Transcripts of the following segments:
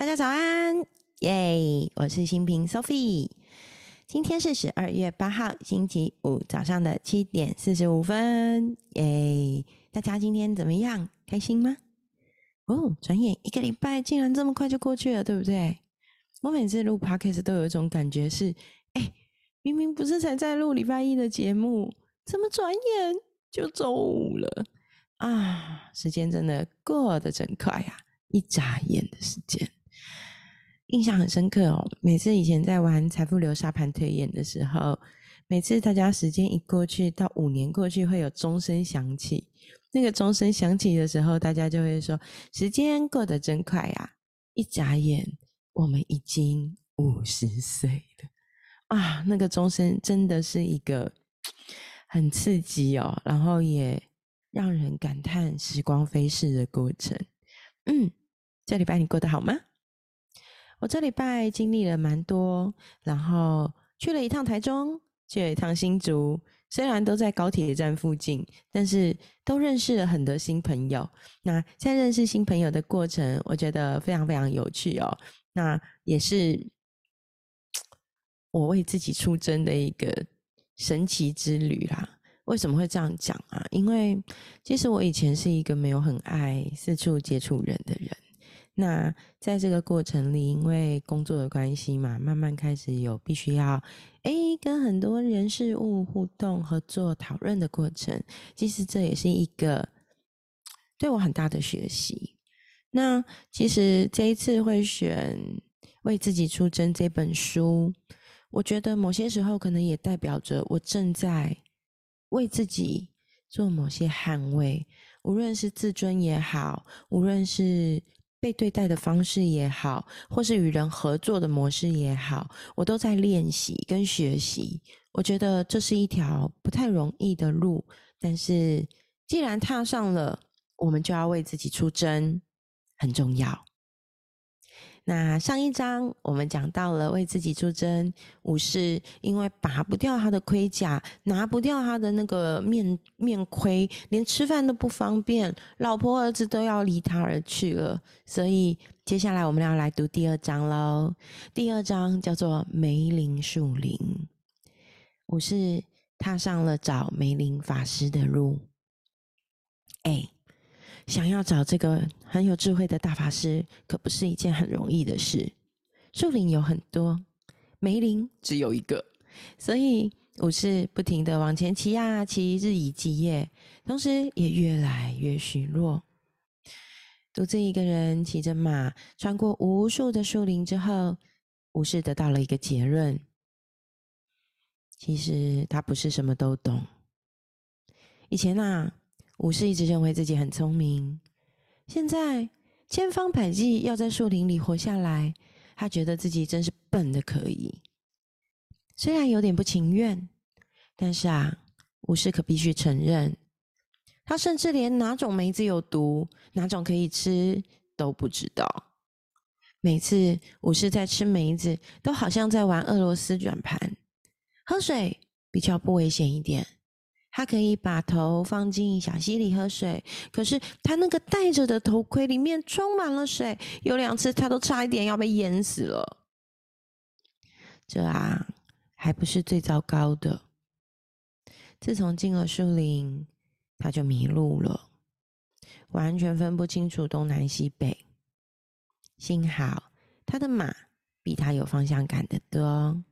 大家早安，耶！我是新平 Sophie，今天是十二月八号星期五早上的七点四十五分，耶！大家今天怎么样？开心吗？哦，转眼一个礼拜竟然这么快就过去了，对不对？我每次录 Podcast 都有一种感觉是，哎，明明不是才在录礼拜一的节目，怎么转眼就周五了啊？时间真的过得真快呀，一眨眼的时间。印象很深刻哦，每次以前在玩财富流沙盘推演的时候，每次大家时间一过去，到五年过去，会有钟声响起。那个钟声响起的时候，大家就会说：“时间过得真快呀！”一眨眼，我们已经五十岁了啊！那个钟声真的是一个很刺激哦，然后也让人感叹时光飞逝的过程。嗯，这礼拜你过得好吗？我这礼拜经历了蛮多，然后去了一趟台中，去了一趟新竹。虽然都在高铁站附近，但是都认识了很多新朋友。那在认识新朋友的过程，我觉得非常非常有趣哦。那也是我为自己出征的一个神奇之旅啦。为什么会这样讲啊？因为其实我以前是一个没有很爱四处接触人的人。那在这个过程里，因为工作的关系嘛，慢慢开始有必须要诶跟很多人事物互动、合作、讨论的过程。其实这也是一个对我很大的学习。那其实这一次会选《为自己出征》这本书，我觉得某些时候可能也代表着我正在为自己做某些捍卫，无论是自尊也好，无论是。被对待的方式也好，或是与人合作的模式也好，我都在练习跟学习。我觉得这是一条不太容易的路，但是既然踏上了，我们就要为自己出征，很重要。那上一章我们讲到了为自己出征，武士因为拔不掉他的盔甲，拿不掉他的那个面面盔，连吃饭都不方便，老婆儿子都要离他而去了。所以接下来我们要来读第二章喽。第二章叫做梅林树林，武士踏上了找梅林法师的路。哎。想要找这个很有智慧的大法师，可不是一件很容易的事。树林有很多，梅林只有一个，所以武士不停的往前骑啊骑，日以继夜，同时也越来越虚弱。独自一个人骑着马，穿过无数的树林之后，武士得到了一个结论：其实他不是什么都懂。以前啊。武士一直认为自己很聪明，现在千方百计要在树林里活下来，他觉得自己真是笨的可以。虽然有点不情愿，但是啊，武士可必须承认，他甚至连哪种梅子有毒、哪种可以吃都不知道。每次武士在吃梅子，都好像在玩俄罗斯转盘。喝水比较不危险一点。他可以把头放进小溪里喝水，可是他那个戴着的头盔里面充满了水，有两次他都差一点要被淹死了。这啊，还不是最糟糕的。自从进了树林，他就迷路了，完全分不清楚东南西北。幸好他的马比他有方向感的多。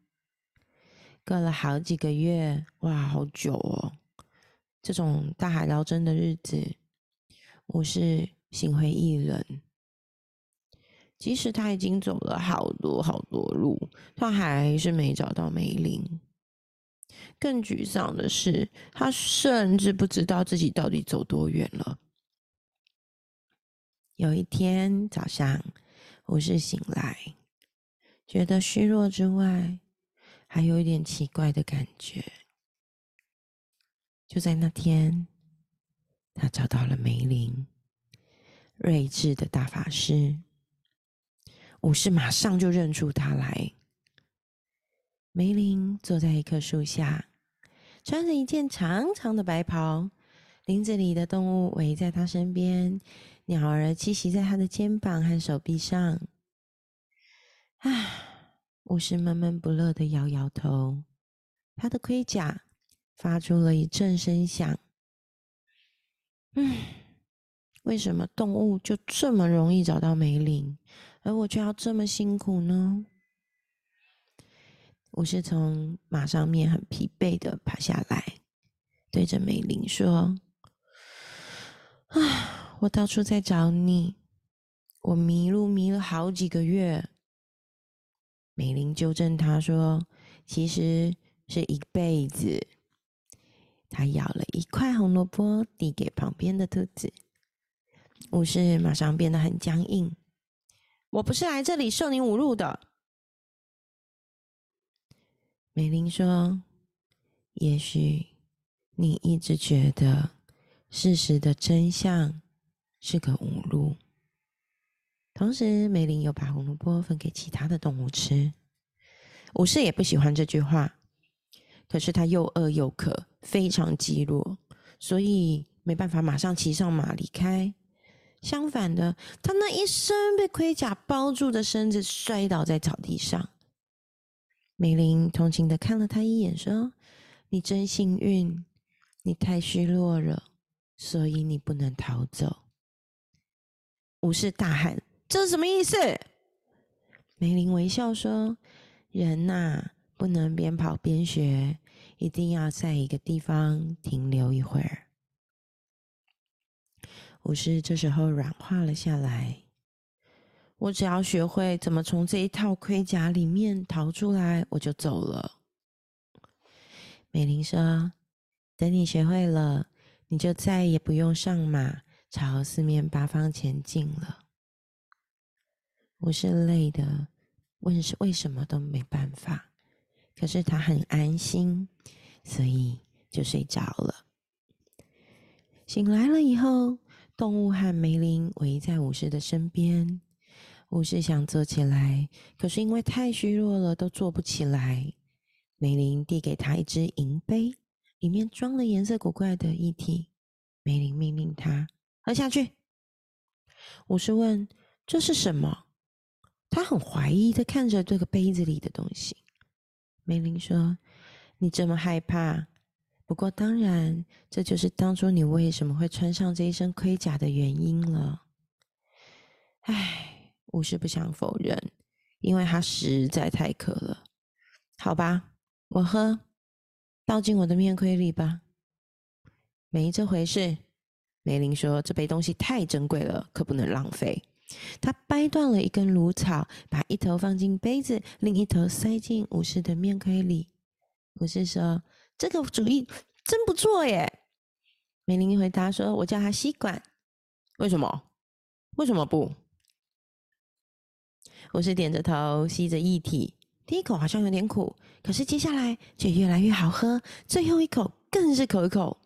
过了好几个月，哇，好久哦！这种大海捞针的日子，我是心灰意冷。即使他已经走了好多好多路，他还是没找到梅林。更沮丧的是，他甚至不知道自己到底走多远了。有一天早上，我是醒来，觉得虚弱之外，还有一点奇怪的感觉。就在那天，他找到了梅林，睿智的大法师。武士马上就认出他来。梅林坐在一棵树下，穿着一件长长的白袍，林子里的动物围在他身边，鸟儿栖息在他的肩膀和手臂上。唉，武士闷闷不乐的摇摇头，他的盔甲发出了一阵声响。嗯，为什么动物就这么容易找到梅林，而我却要这么辛苦呢？我是从马上面很疲惫的爬下来，对着梅林说：“啊，我到处在找你。”我迷路迷了好几个月，美玲纠正他说：“其实是一辈子。”他咬了一块红萝卜，递给旁边的兔子。武士马上变得很僵硬：“我不是来这里受你侮辱的。”美玲说：“也许你一直觉得事实的真相是个侮辱。”同时，梅林又把红萝卜分给其他的动物吃。武士也不喜欢这句话，可是他又饿又渴，非常饥弱，所以没办法马上骑上马离开。相反的，他那一身被盔甲包住的身子摔倒在草地上。梅林同情的看了他一眼，说：“你真幸运，你太虚弱了，所以你不能逃走。”武士大喊。这是什么意思？梅林微笑说：“人呐，不能边跑边学，一定要在一个地方停留一会儿。”武士这时候软化了下来。我只要学会怎么从这一套盔甲里面逃出来，我就走了。美玲说：“等你学会了，你就再也不用上马，朝四面八方前进了。”我是累的，问是为什么都没办法。可是他很安心，所以就睡着了。醒来了以后，动物和梅林围在武士的身边。武士想坐起来，可是因为太虚弱了，都坐不起来。梅林递给他一只银杯，里面装了颜色古怪的液体。梅林命令他喝下去。武士问：“这是什么？”他很怀疑的看着这个杯子里的东西。梅林说：“你这么害怕，不过当然，这就是当初你为什么会穿上这一身盔甲的原因了。”唉，我是不想否认，因为他实在太渴了。好吧，我喝，倒进我的面盔里吧。没这回事，梅林说：“这杯东西太珍贵了，可不能浪费。”他掰断了一根芦草，把一头放进杯子，另一头塞进武士的面盔里。武士说：“这个主意真不错耶。”梅林回答说：“我叫他吸管。”为什么？为什么不？武士点着头，吸着液体。第一口好像有点苦，可是接下来却越来越好喝。最后一口更是可口。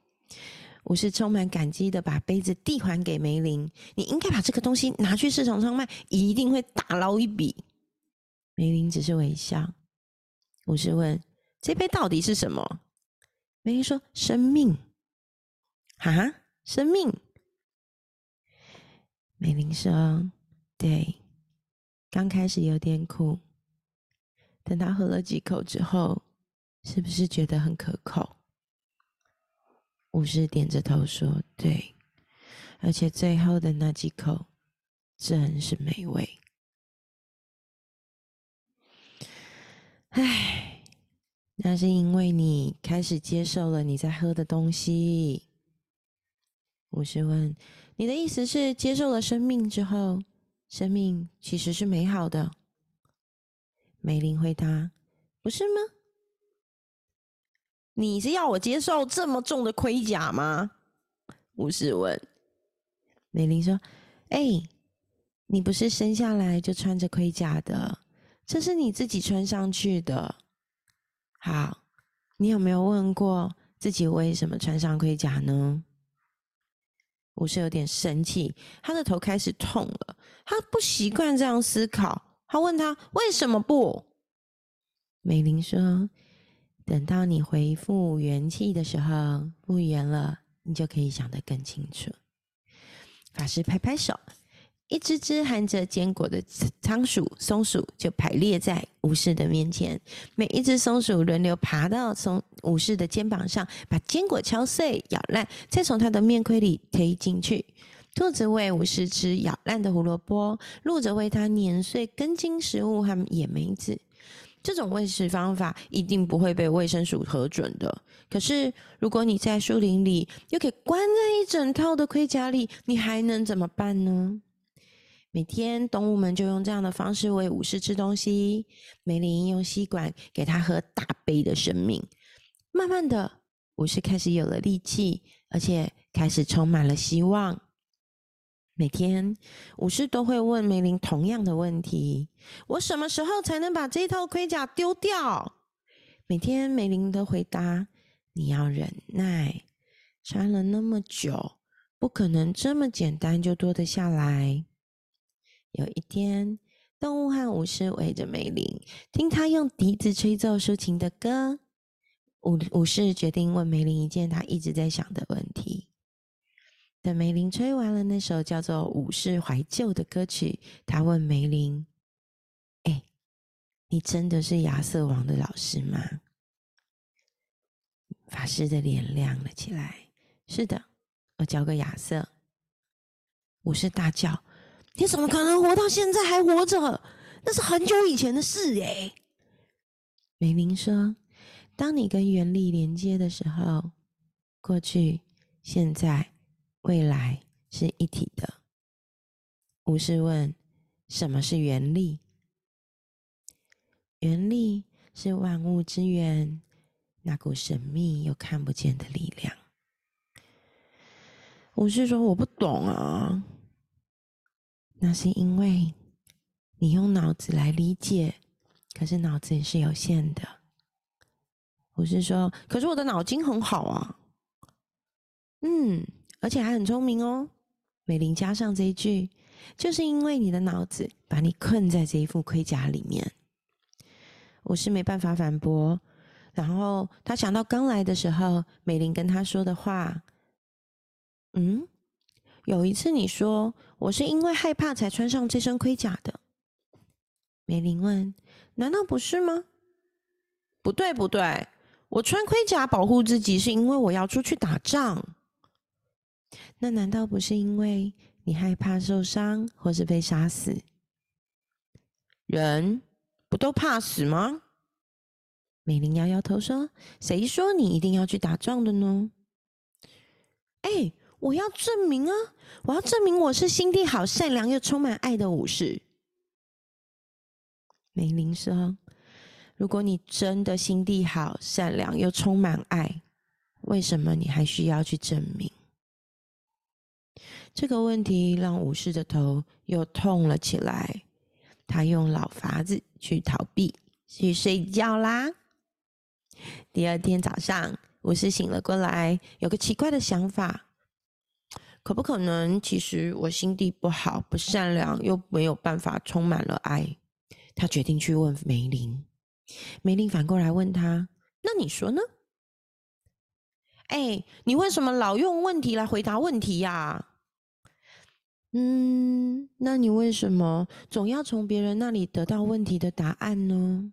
武士充满感激的把杯子递还给梅林：“你应该把这个东西拿去市场上卖，一定会大捞一笔。”梅林只是微笑。武士问：“这杯到底是什么？”梅林说：“生命。”哈，生命。梅林说：“对，刚开始有点苦，等他喝了几口之后，是不是觉得很可口？”武士点着头说：“对，而且最后的那几口真是美味。”唉，那是因为你开始接受了你在喝的东西。武士问：“你的意思是接受了生命之后，生命其实是美好的？”梅林回答：“不是吗？”你是要我接受这么重的盔甲吗？武士问。美玲说：“哎，你不是生下来就穿着盔甲的，这是你自己穿上去的。好，你有没有问过自己为什么穿上盔甲呢？”武士有点生气，他的头开始痛了。他不习惯这样思考。他问他：“为什么不？”美玲说。等到你恢复元气的时候，复原了，你就可以想得更清楚。法师拍拍手，一只只含着坚果的仓鼠、松鼠就排列在武士的面前。每一只松鼠轮流爬到松武士的肩膀上，把坚果敲碎、咬烂，再从他的面盔里推进去。兔子喂武士吃咬烂的胡萝卜，鹿则喂它碾碎根茎食物和野梅子。这种喂食方法一定不会被卫生署核准的。可是，如果你在树林里又给关在一整套的盔甲里，你还能怎么办呢？每天，动物们就用这样的方式喂武士吃东西。梅林用吸管给他喝大杯的生命。慢慢的，武士开始有了力气，而且开始充满了希望。每天，武士都会问梅林同样的问题：“我什么时候才能把这套盔甲丢掉？”每天，梅林的回答：“你要忍耐，穿了那么久，不可能这么简单就脱得下来。”有一天，动物和武士围着梅林，听他用笛子吹奏抒情的歌。武武士决定问梅林一件他一直在想的问题。等梅林吹完了那首叫做《武士怀旧》的歌曲，他问梅林：“哎，你真的是亚瑟王的老师吗？”法师的脸亮了起来：“是的，我教个亚瑟。”武士大叫：“你怎么可能活到现在还活着？那是很久以前的事哎！”梅林说：“当你跟原力连接的时候，过去、现在。”未来是一体的。武士问：“什么是原力？”原力是万物之源，那股神秘又看不见的力量。武士说：“我不懂啊。”那是因为你用脑子来理解，可是脑子也是有限的。武士说：“可是我的脑筋很好啊。”嗯。而且还很聪明哦，美玲加上这一句，就是因为你的脑子把你困在这一副盔甲里面。我是没办法反驳。然后他想到刚来的时候，美玲跟他说的话：“嗯，有一次你说我是因为害怕才穿上这身盔甲的。”美玲问：“难道不是吗？”“不对，不对，我穿盔甲保护自己，是因为我要出去打仗。”那难道不是因为你害怕受伤或是被杀死？人不都怕死吗？美玲摇摇头说：“谁说你一定要去打仗的呢？”哎，我要证明啊！我要证明我是心地好、善良又充满爱的武士。美玲说：“如果你真的心地好、善良又充满爱，为什么你还需要去证明？”这个问题让武士的头又痛了起来。他用老法子去逃避，去睡觉啦。第二天早上，武士醒了过来，有个奇怪的想法：可不可能，其实我心地不好、不善良，又没有办法充满了爱？他决定去问梅林。梅林反过来问他：“那你说呢？”哎，你为什么老用问题来回答问题呀？嗯，那你为什么总要从别人那里得到问题的答案呢？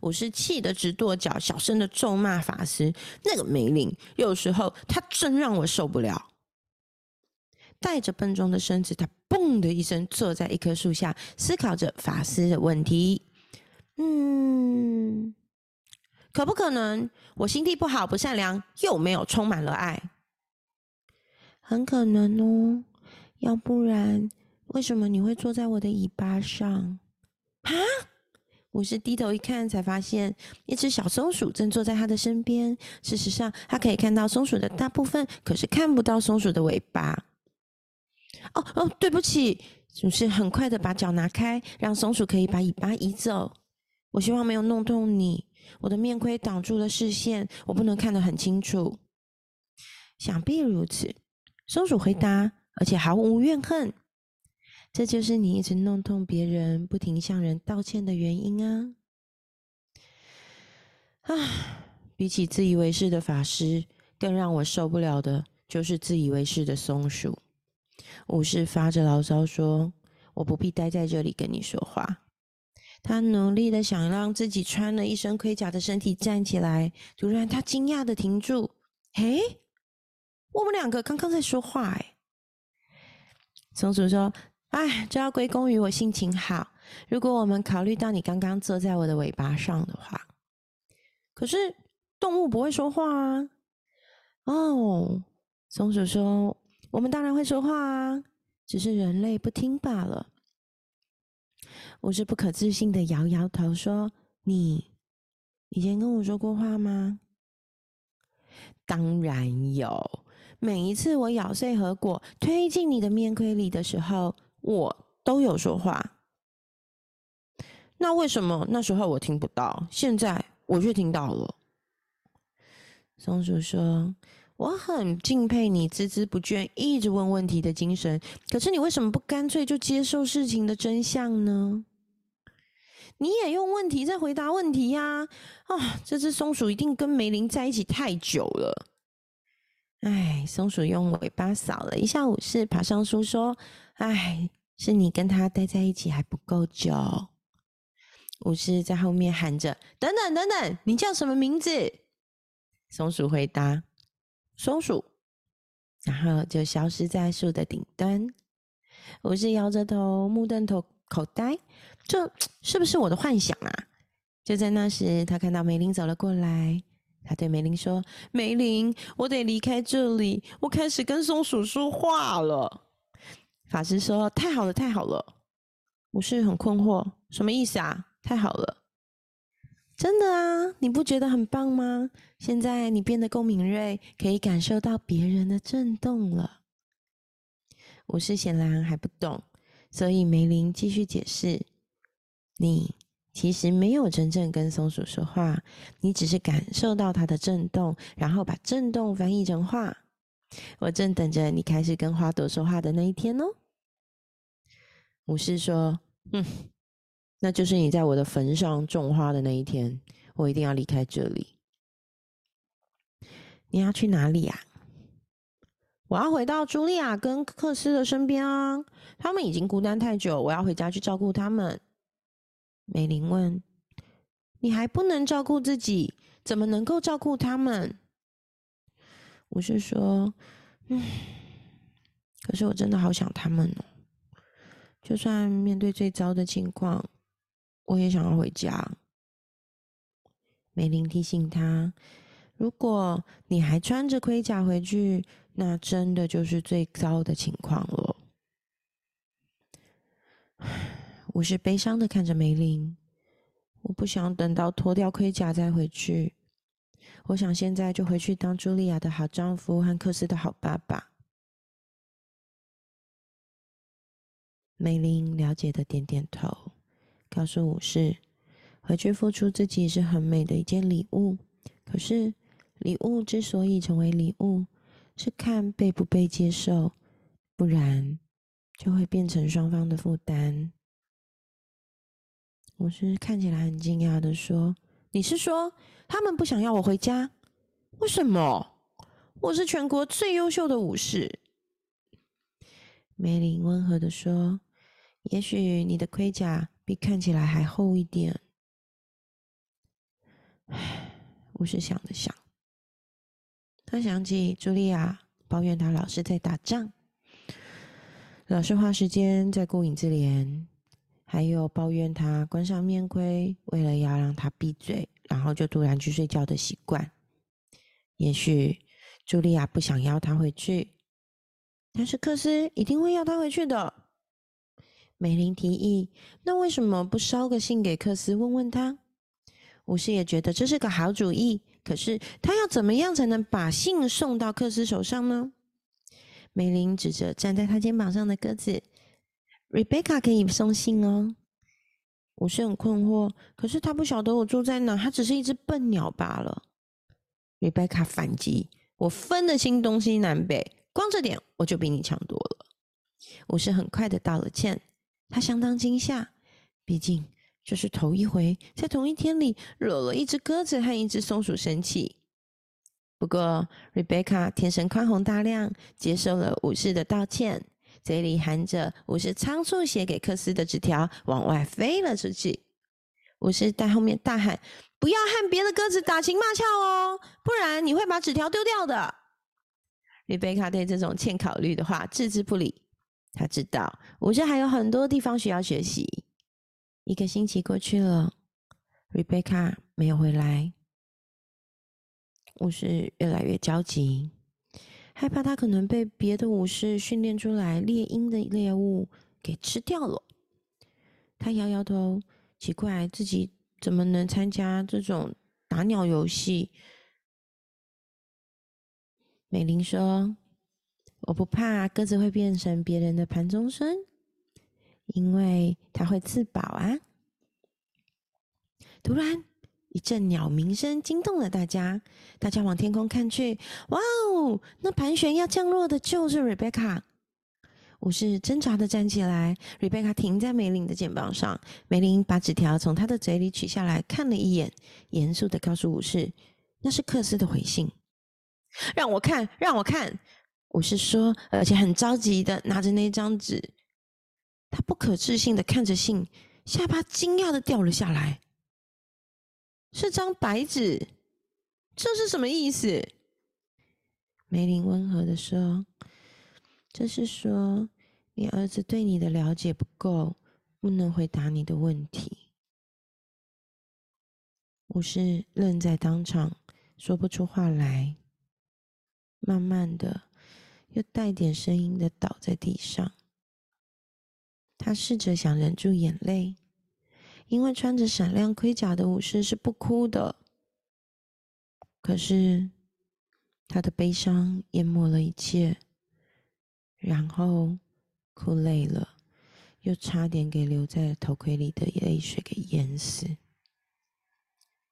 我是气得直跺脚，小声的咒骂法师。那个梅林，有时候他真让我受不了。带着笨重的身子，他嘣的一声坐在一棵树下，思考着法师的问题。嗯，可不可能我心地不好、不善良，又没有充满了爱？很可能哦。要不然，为什么你会坐在我的尾巴上？啊！武士低头一看，才发现一只小松鼠正坐在他的身边。事实上，他可以看到松鼠的大部分，可是看不到松鼠的尾巴。哦哦，对不起！武士很快的把脚拿开，让松鼠可以把尾巴移走。我希望没有弄痛你。我的面盔挡住了视线，我不能看得很清楚。想必如此，松鼠回答。而且毫无怨恨，这就是你一直弄痛别人、不停向人道歉的原因啊！啊，比起自以为是的法师，更让我受不了的就是自以为是的松鼠。武士发着牢骚说：“我不必待在这里跟你说话。”他努力的想让自己穿了一身盔甲的身体站起来，突然他惊讶的停住：“嘿，我们两个刚刚在说话哎。”松鼠说：“哎，这要归功于我心情好。如果我们考虑到你刚刚坐在我的尾巴上的话，可是动物不会说话啊。”哦，松鼠说：“我们当然会说话啊，只是人类不听罢了。”我是不可置信的摇摇头，说：“你以前跟我说过话吗？”当然有，每一次我咬碎核果推进你的面盔里的时候，我都有说话。那为什么那时候我听不到，现在我却听到了？松鼠说：“我很敬佩你孜孜不倦、一直问问题的精神，可是你为什么不干脆就接受事情的真相呢？”你也用问题在回答问题呀！啊，这只松鼠一定跟梅林在一起太久了。哎，松鼠用尾巴扫了一下武士，爬上树说：“哎，是你跟他待在一起还不够久。”武士在后面喊着：“等等等等，你叫什么名字？”松鼠回答：“松鼠。”然后就消失在树的顶端。武士摇着头，目瞪口口呆。这 是不是我的幻想啊？就在那时，他看到梅林走了过来。他对梅林说：“梅林，我得离开这里，我开始跟松鼠说话了。”法师说：“太好了，太好了。”我是很困惑，什么意思啊？太好了，真的啊？你不觉得很棒吗？现在你变得够敏锐，可以感受到别人的震动了。武士显然还不懂，所以梅林继续解释。你其实没有真正跟松鼠说话，你只是感受到它的震动，然后把震动翻译成话。我正等着你开始跟花朵说话的那一天哦。武士说：“嗯，那就是你在我的坟上种花的那一天。我一定要离开这里。你要去哪里呀？我要回到茱莉亚跟克斯的身边啊！他们已经孤单太久，我要回家去照顾他们。”美玲问：“你还不能照顾自己，怎么能够照顾他们？”我是说：“嗯，可是我真的好想他们哦。就算面对最糟的情况，我也想要回家。”美玲提醒他：“如果你还穿着盔甲回去，那真的就是最糟的情况了。”我是悲伤的看着梅林，我不想等到脱掉盔甲再回去，我想现在就回去当茱莉亚的好丈夫和克斯的好爸爸。梅林了解的点点头，告诉武士，回去付出自己是很美的一件礼物。可是礼物之所以成为礼物，是看被不被接受，不然就会变成双方的负担。武士看起来很惊讶的说：“你是说他们不想要我回家？为什么？我是全国最优秀的武士。”梅林温和的说：“也许你的盔甲比看起来还厚一点。”唉，武士想了想，他想起茱莉亚抱怨他老是在打仗，老是花时间在顾影自怜。还有抱怨他关上面盔，为了要让他闭嘴，然后就突然去睡觉的习惯。也许茱莉亚不想要他回去，但是克斯一定会要他回去的。美玲提议：“那为什么不捎个信给克斯，问问他？”武士也觉得这是个好主意。可是他要怎么样才能把信送到克斯手上呢？美玲指着站在他肩膀上的鸽子。Rebecca 可以送信哦，我是很困惑，可是他不晓得我住在哪，他只是一只笨鸟罢了。Rebecca 反击：“我分得清东西南北，光这点我就比你强多了。”我是很快的道了歉，他相当惊吓，毕竟这是头一回在同一天里惹了一只鸽子和一只松鼠生气。不过 Rebecca 天生宽宏大量，接受了武士的道歉。嘴里含着武士仓促写给克斯的纸条，往外飞了出去。武士在后面大喊：“不要和别的鸽子打情骂俏哦，不然你会把纸条丢掉的。”瑞贝卡对这种欠考虑的话置之不理。他知道武士还有很多地方需要学习。一个星期过去了，瑞贝卡没有回来。武士越来越焦急，害怕他可能被别的武士训练出来猎鹰的猎物给吃掉了。他摇摇头，奇怪自己怎么能参加这种打鸟游戏。美玲说：“我不怕鸽子会变成别人的盘中餐，因为它会自保啊。”突然。一阵鸟鸣声惊动了大家，大家往天空看去，哇哦！那盘旋要降落的就是瑞贝卡。武士挣扎的站起来，瑞贝卡停在梅林的肩膀上。梅林把纸条从他的嘴里取下来看了一眼，严肃的告诉武士：“那是克斯的回信。”让我看，让我看！武士说，而且很着急的拿着那张纸。他不可置信的看着信，下巴惊讶的掉了下来。是张白纸，这是什么意思？梅林温和的说：“这是说你儿子对你的了解不够，不能回答你的问题。”武士愣在当场，说不出话来，慢慢的又带点声音的倒在地上。他试着想忍住眼泪。因为穿着闪亮盔甲的武士是不哭的，可是他的悲伤淹没了一切，然后哭累了，又差点给留在头盔里的泪水给淹死。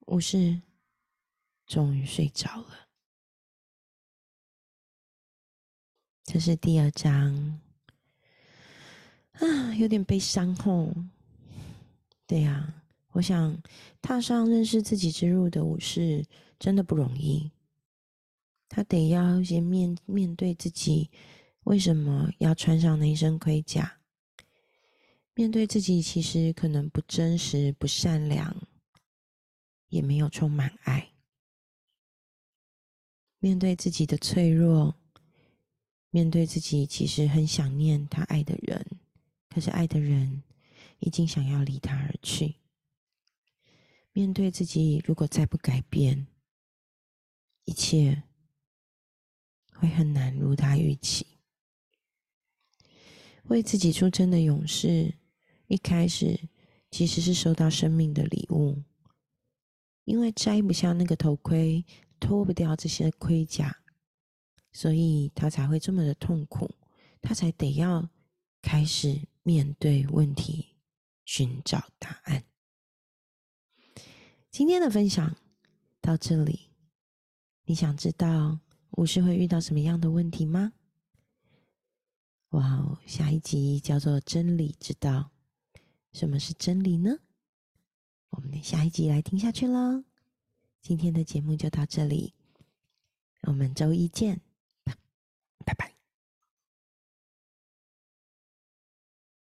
武士终于睡着了。这是第二章啊，有点悲伤吼。对呀，我想踏上认识自己之路的武士真的不容易。他得要先面面对自己为什么要穿上那一身盔甲，面对自己其实可能不真实、不善良，也没有充满爱，面对自己的脆弱，面对自己其实很想念他爱的人，可是爱的人。已经想要离他而去。面对自己，如果再不改变，一切会很难如他预期。为自己出征的勇士，一开始其实是收到生命的礼物，因为摘不下那个头盔，脱不掉这些盔甲，所以他才会这么的痛苦，他才得要开始面对问题。寻找答案。今天的分享到这里，你想知道武士会遇到什么样的问题吗？哇哦，下一集叫做“真理之道”。什么是真理呢？我们的下一集来听下去喽。今天的节目就到这里，我们周一见。拜拜